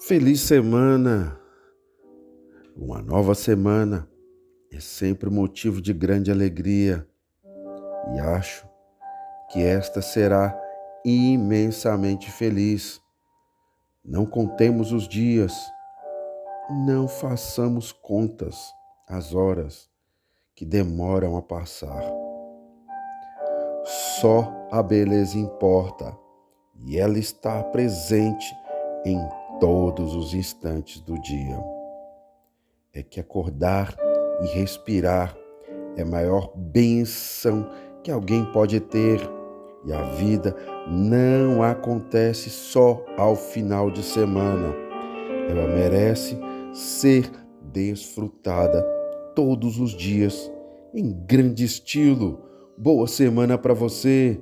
Feliz semana! Uma nova semana é sempre motivo de grande alegria e acho que esta será imensamente feliz. Não contemos os dias, não façamos contas as horas que demoram a passar. Só a beleza importa e ela está presente em todos os instantes do dia. É que acordar e respirar é a maior bênção que alguém pode ter. E a vida não acontece só ao final de semana. Ela merece ser desfrutada todos os dias em grande estilo. Boa semana para você!